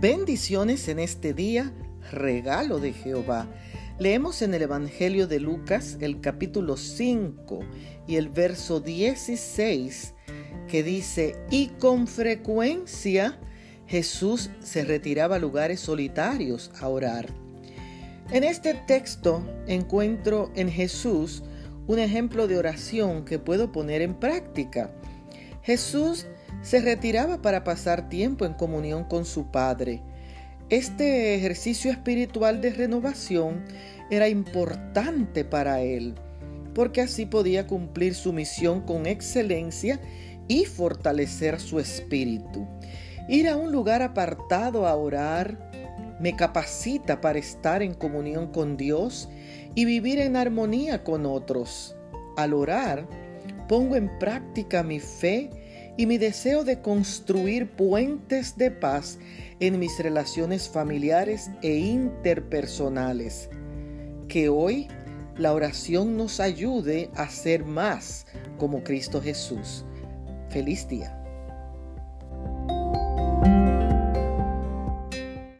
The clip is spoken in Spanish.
Bendiciones en este día, regalo de Jehová. Leemos en el Evangelio de Lucas el capítulo 5 y el verso 16 que dice, y con frecuencia Jesús se retiraba a lugares solitarios a orar. En este texto encuentro en Jesús un ejemplo de oración que puedo poner en práctica. Jesús se retiraba para pasar tiempo en comunión con su Padre. Este ejercicio espiritual de renovación era importante para él, porque así podía cumplir su misión con excelencia y fortalecer su espíritu. Ir a un lugar apartado a orar me capacita para estar en comunión con Dios y vivir en armonía con otros. Al orar, pongo en práctica mi fe y mi deseo de construir puentes de paz en mis relaciones familiares e interpersonales. Que hoy la oración nos ayude a ser más como Cristo Jesús. Feliz día.